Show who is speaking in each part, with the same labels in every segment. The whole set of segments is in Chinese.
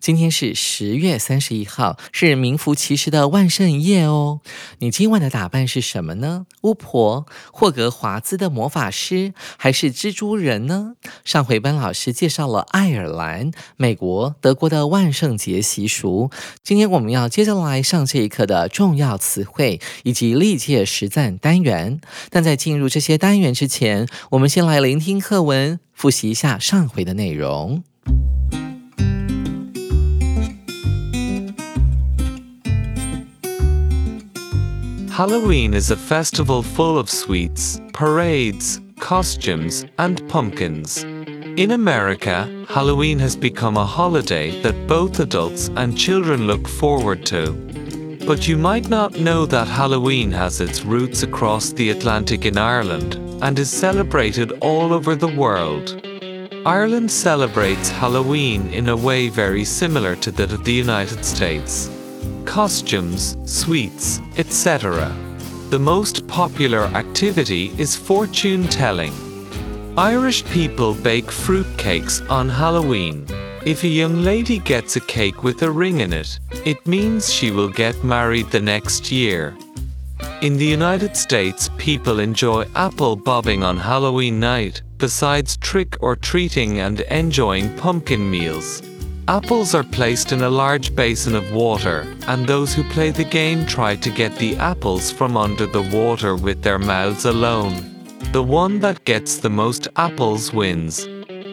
Speaker 1: 今天是十月三十一号，是名副其实的万圣夜哦。你今晚的打扮是什么呢？巫婆、霍格华兹的魔法师，还是蜘蛛人呢？上回班老师介绍了爱尔兰、美国、德国的万圣节习俗，今天我们要接着来上这一课的重要词汇以及历届实战单元。但在进入这些单元之前，我们先来聆听课文，复习一下上回的内容。
Speaker 2: Halloween is a festival full of sweets, parades, costumes, and pumpkins. In America, Halloween has become a holiday that both adults and children look forward to. But you might not know that Halloween has its roots across the Atlantic in Ireland and is celebrated all over the world. Ireland celebrates Halloween in a way very similar to that of the United States costumes, sweets, etc. The most popular activity is fortune telling. Irish people bake fruit cakes on Halloween. If a young lady gets a cake with a ring in it, it means she will get married the next year. In the United States, people enjoy apple bobbing on Halloween night, besides trick or treating and enjoying pumpkin meals. Apples are placed in a large basin of water, and those who play the game try to get the apples from under the water with their mouths alone. The one that gets the most apples wins.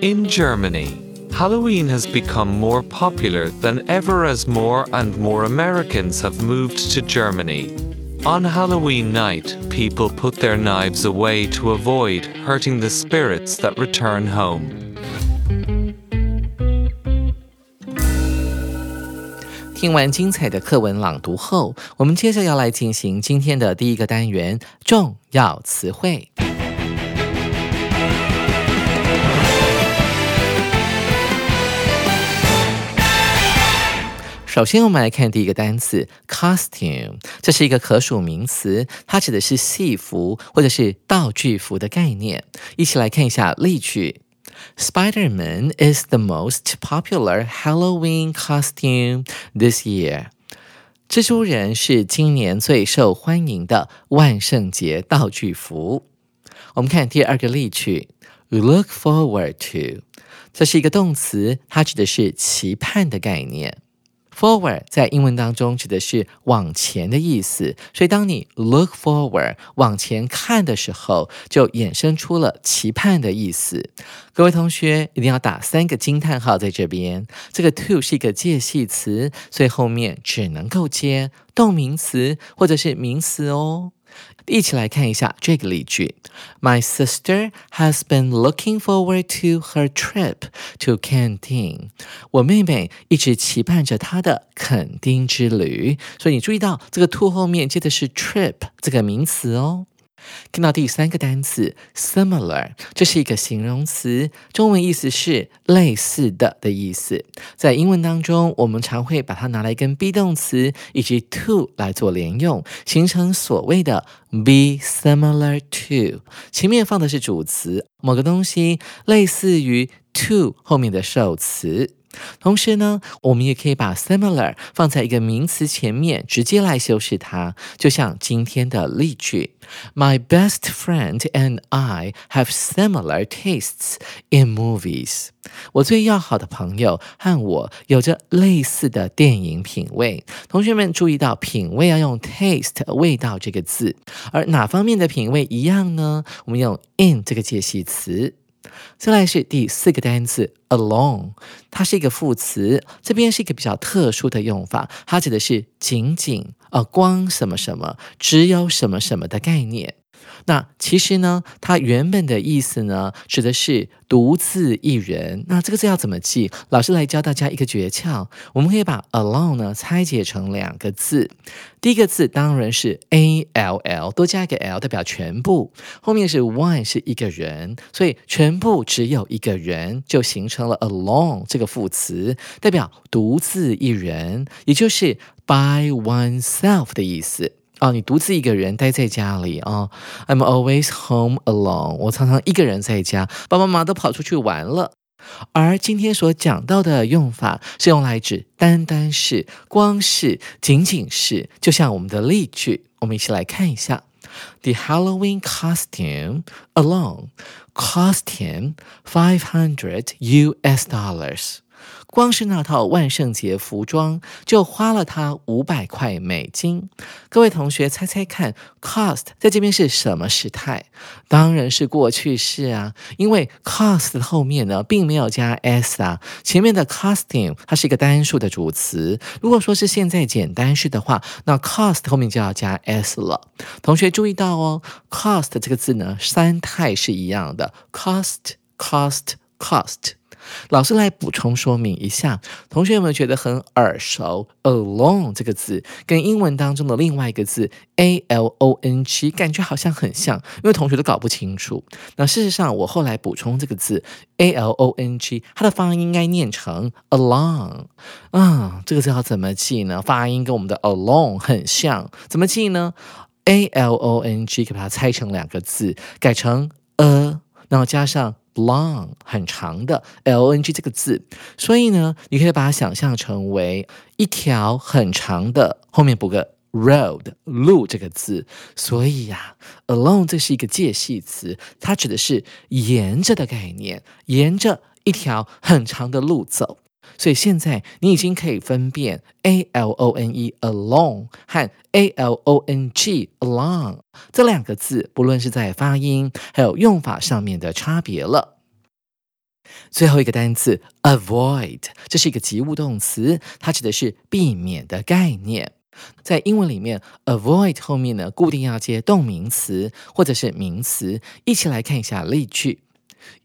Speaker 2: In Germany, Halloween has become more popular than ever as more and more Americans have moved to Germany. On Halloween night, people put their knives away to avoid hurting the spirits that return home.
Speaker 1: 听完精彩的课文朗读后，我们接着要来进行今天的第一个单元——重要词汇。首先，我们来看第一个单词 costume，这是一个可数名词，它指的是戏服或者是道具服的概念。一起来看一下例句。Spider-Man is the most popular Halloween costume this year. 蜘蛛人是今年最受欢迎的万圣节道具服。我们看第二个例句，look forward to，这是一个动词，它指的是期盼的概念。 Forward 在英文当中指的是往前的意思，所以当你 look forward 往前看的时候，就衍生出了期盼的意思。各位同学一定要打三个惊叹号在这边。这个 to 是一个介系词，所以后面只能够接动名词或者是名词哦。一起来看一下这个例句：My sister has been looking forward to her trip to Canton。我妹妹一直期盼着她的垦丁之旅。所以你注意到这个 to 后面接的是 trip 这个名词哦。看到第三个单词 similar，这是一个形容词，中文意思是类似的的意思。在英文当中，我们常会把它拿来跟 be 动词以及 to 来做连用，形成所谓的 be similar to。前面放的是主词，某个东西类似于 to 后面的受词。同时呢，我们也可以把 similar 放在一个名词前面，直接来修饰它。就像今天的例句：My best friend and I have similar tastes in movies。我最要好的朋友和我有着类似的电影品味。同学们注意到，品味要用 taste 味道这个字，而哪方面的品味一样呢？我们用 in 这个介系词。接下来是第四个单词 alone，它是一个副词，这边是一个比较特殊的用法，它指的是仅仅、呃光什么什么、只有什么什么的概念。那其实呢，它原本的意思呢，指的是独自一人。那这个字要怎么记？老师来教大家一个诀窍，我们可以把 alone 呢拆解成两个字。第一个字当然是 a l l，多加一个 l 代表全部，后面是 one 是一个人，所以全部只有一个人，就形成了 alone 这个副词，代表独自一人，也就是 by oneself 的意思。啊，你独自一个人待在家里啊？I'm always home alone。我常常一个人在家，爸爸妈妈都跑出去玩了。而今天所讲到的用法是用来指单单是、光是、仅仅是，就像我们的例句，我们一起来看一下：The Halloween costume alone cost him five hundred U.S. dollars。光是那套万圣节服装就花了他五百块美金。各位同学猜猜看，cost 在这边是什么时态？当然是过去式啊，因为 cost 后面呢并没有加 s 啊，前面的 costume 它是一个单数的主词。如果说是现在简单式的话，那 cost 后面就要加 s 了。同学注意到哦，cost 这个字呢三态是一样的，cost，cost，cost。老师来补充说明一下，同学有没有觉得很耳熟？alone 这个字跟英文当中的另外一个字 a l o n g 感觉好像很像，因为同学都搞不清楚。那事实上，我后来补充这个字 a l o n g，它的发音应该念成 along。啊，这个字要怎么记呢？发音跟我们的 alone 很像，怎么记呢？a l o n g 可把它拆成两个字，改成 a，然后加上。Long 很长的 l n g 这个字，所以呢，你可以把它想象成为一条很长的，后面补个 road 路这个字。所以呀，alone 这是一个介系词，它指的是沿着的概念，沿着一条很长的路走。所以现在你已经可以分辨 a l o n e alone 和 a l o n g along 这两个字，不论是在发音还有用法上面的差别了。最后一个单词 avoid，这是一个及物动词，它指的是避免的概念。在英文里面，avoid 后面呢固定要接动名词或者是名词。一起来看一下例句。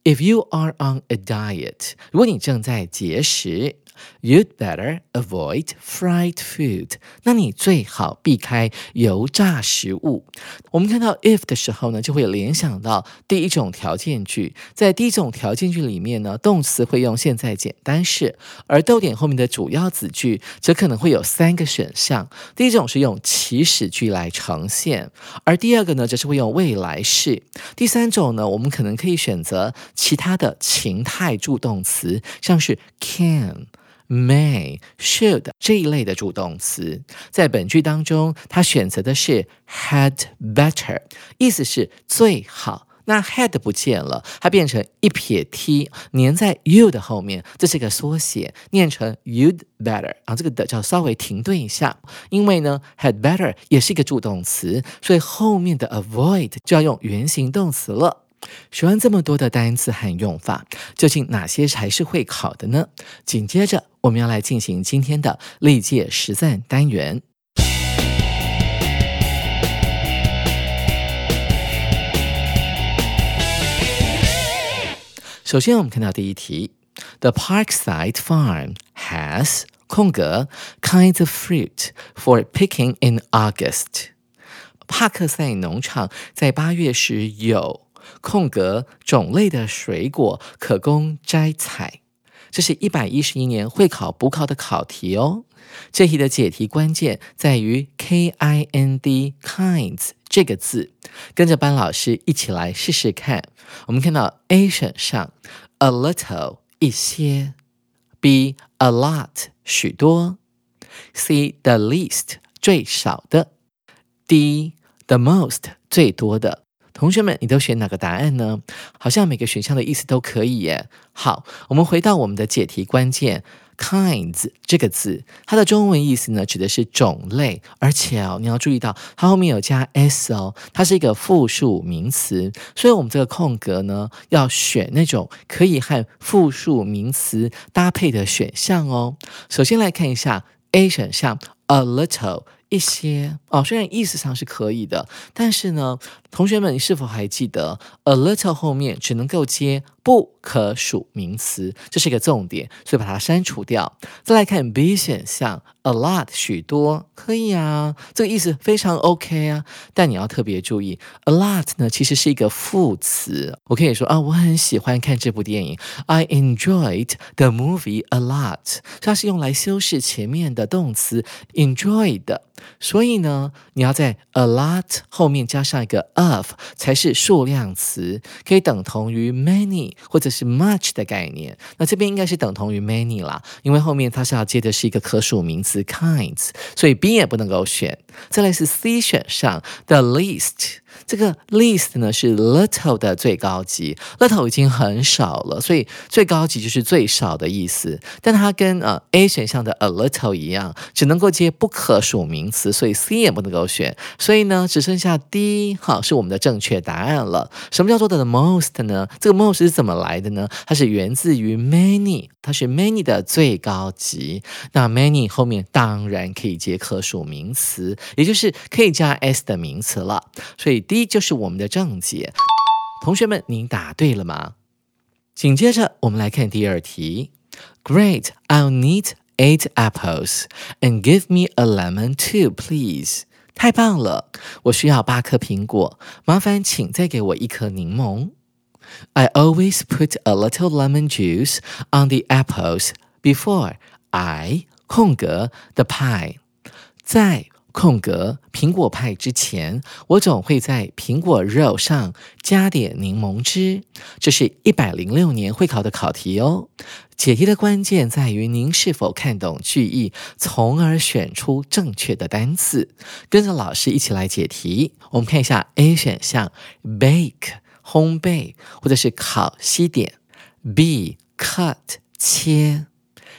Speaker 1: If you are on a diet，如果你正在节食。 You'd better avoid fried food。那你最好避开油炸食物。我们看到 if 的时候呢，就会联想到第一种条件句。在第一种条件句里面呢，动词会用现在简单式，而逗点后面的主要子句则可能会有三个选项。第一种是用祈使句来呈现，而第二个呢，则是会用未来式。第三种呢，我们可能可以选择其他的情态助动词，像是 can。May, should 这一类的助动词，在本句当中，它选择的是 had better，意思是最好。那 had 不见了，它变成一撇 t 粘在 you 的后面，这是个缩写，念成 you'd better 啊。这个的叫稍微停顿一下，因为呢 had better 也是一个助动词，所以后面的 avoid 就要用原形动词了。学完这么多的单词和用法，究竟哪些才是会考的呢？紧接着我们要来进行今天的历届实战单元。首先，我们看到第一题：The Parkside Farm has 空格 kinds of fruit for picking in August。帕克赛农场在八月时有。空格种类的水果可供摘采，这是一百一十一年会考补考的考题哦。这题的解题关键在于 k i n d kinds 这个字，跟着班老师一起来试试看。我们看到 A 选项 a little 一些；B a lot 许多；C the least 最少的；D the most 最多的。同学们，你都选哪个答案呢？好像每个选项的意思都可以耶。好，我们回到我们的解题关键。kinds 这个字，它的中文意思呢，指的是种类，而且哦，你要注意到它后面有加 s 哦，它是一个复数名词，所以我们这个空格呢，要选那种可以和复数名词搭配的选项哦。首先来看一下 A 选项，a little。一些哦，虽然意思上是可以的，但是呢，同学们，你是否还记得 a little 后面只能够接不可数名词，这是一个重点，所以把它删除掉。再来看 B 选项，a lot 许多可以啊，这个意思非常 OK 啊，但你要特别注意，a lot 呢其实是一个副词，我可以说啊，我很喜欢看这部电影，I enjoyed the movie a lot，它是用来修饰前面的动词 enjoyed。所以呢，你要在 a lot 后面加上一个 of，才是数量词，可以等同于 many 或者是 much 的概念。那这边应该是等同于 many 啦，因为后面它是要接的是一个可数名词 kinds，所以 B 也不能够选。再来是 C 选项 the least。这个 least 呢是 little 的最高级，little 已经很少了，所以最高级就是最少的意思。但它跟呃 A 选项的 a little 一样，只能够接不可数名词，所以 C 也不能够选。所以呢，只剩下 D 好是我们的正确答案了。什么叫做的 most 呢？这个 most 是怎么来的呢？它是源自于 many，它是 many 的最高级。那 many 后面当然可以接可数名词，也就是可以加 s 的名词了。所以。D 就是我们的正解，同学们，您答对了吗？紧接着我们来看第二题。Great, I'll need eight apples and give me a lemon too, please. 太棒了，我需要八颗苹果，麻烦请再给我一颗柠檬。I always put a little lemon juice on the apples before I 空格 the pie 在。 空格苹果派之前，我总会在苹果肉上加点柠檬汁。这是一百零六年会考的考题哦。解题的关键在于您是否看懂句意，从而选出正确的单词。跟着老师一起来解题。我们看一下 A 选项：bake 烘焙或者是烤西点；B cut 切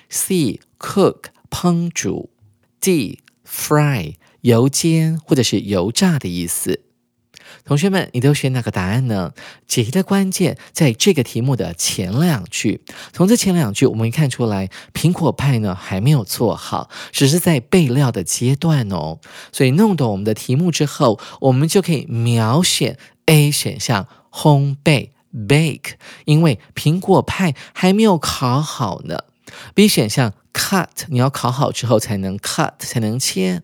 Speaker 1: ；C cook 烹煮；D fry。油煎或者是油炸的意思，同学们，你都选哪个答案呢？解题的关键在这个题目的前两句。从这前两句，我们看出来，苹果派呢还没有做好，只是在备料的阶段哦。所以弄懂我们的题目之后，我们就可以秒选 A 选项烘焙 bake，因为苹果派还没有烤好呢。B 选项。cut，你要烤好之后才能 cut，才能切。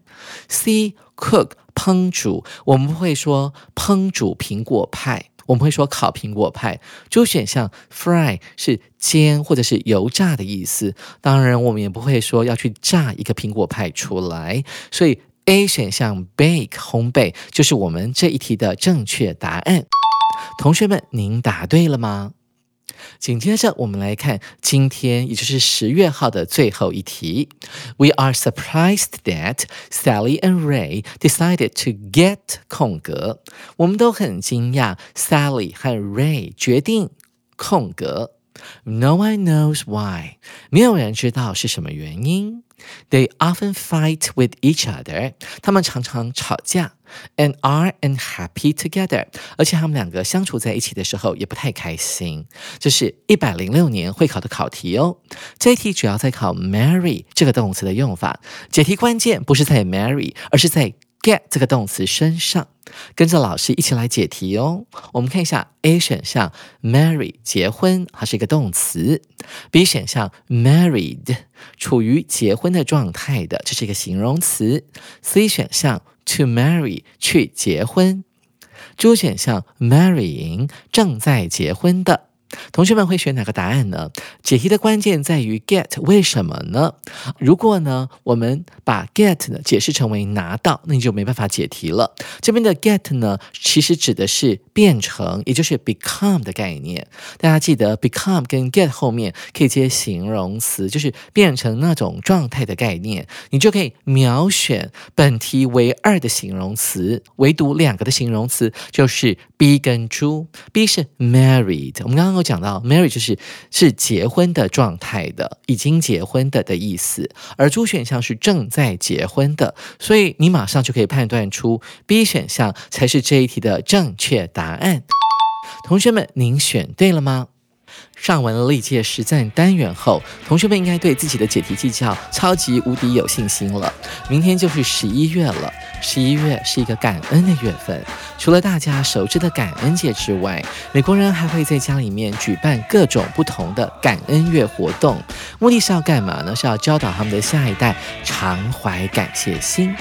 Speaker 1: C cook，烹煮，我们不会说烹煮苹果派，我们会说烤苹果派。就选项 fry 是煎或者是油炸的意思，当然我们也不会说要去炸一个苹果派出来。所以 A 选项 bake 烘焙就是我们这一题的正确答案。同学们，您答对了吗？紧接着，我们来看今天，也就是十月号的最后一题。We are surprised that Sally and Ray decided to get 空格。我们都很惊讶，Sally 和 Ray 决定空格。No one knows why，没有人知道是什么原因。They often fight with each other，他们常常吵架，and are and happy together，而且他们两个相处在一起的时候也不太开心。这是一百零六年会考的考题哦。这一题主要在考 marry 这个动词的用法，解题关键不是在 marry，而是在 get 这个动词身上。跟着老师一起来解题哦。我们看一下 A 选项，marry 结婚，它是一个动词；B 选项，married 处于结婚的状态的，这是一个形容词；C 选项，to marry 去结婚；D 选项，marrying 正在结婚的。同学们会选哪个答案呢？解题的关键在于 get，为什么呢？如果呢，我们把 get 呢解释成为拿到，那你就没办法解题了。这边的 get 呢，其实指的是变成，也就是 become 的概念。大家记得 become 跟 get 后面可以接形容词，就是变成那种状态的概念。你就可以秒选本题为二的形容词，唯独两个的形容词就是 B 跟朱。B 是 married，我们刚刚有讲到 married 就是是结婚的状态的，已经结婚的的意思，而朱选项是正在结婚的，所以你马上就可以判断出 B 选项才是这一题的正确答案。同学们，您选对了吗？上完了历届实战单元后，同学们应该对自己的解题技巧超级无敌有信心了。明天就是十一月了，十一月是一个感恩的月份。除了大家熟知的感恩节之外，美国人还会在家里面举办各种不同的感恩月活动，目的是要干嘛呢？是要教导他们的下一代常怀感谢心。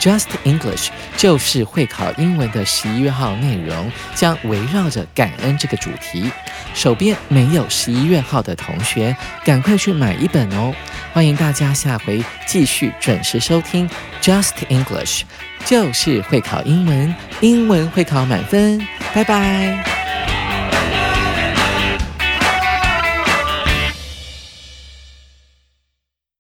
Speaker 1: Just English 就是会考英文的十一月号内容，将围绕着感恩这个主题。手边没有十一月号的同学，赶快去买一本哦！欢迎大家下回继续准时收听 Just English，就是会考英文，英文会考满分。拜拜。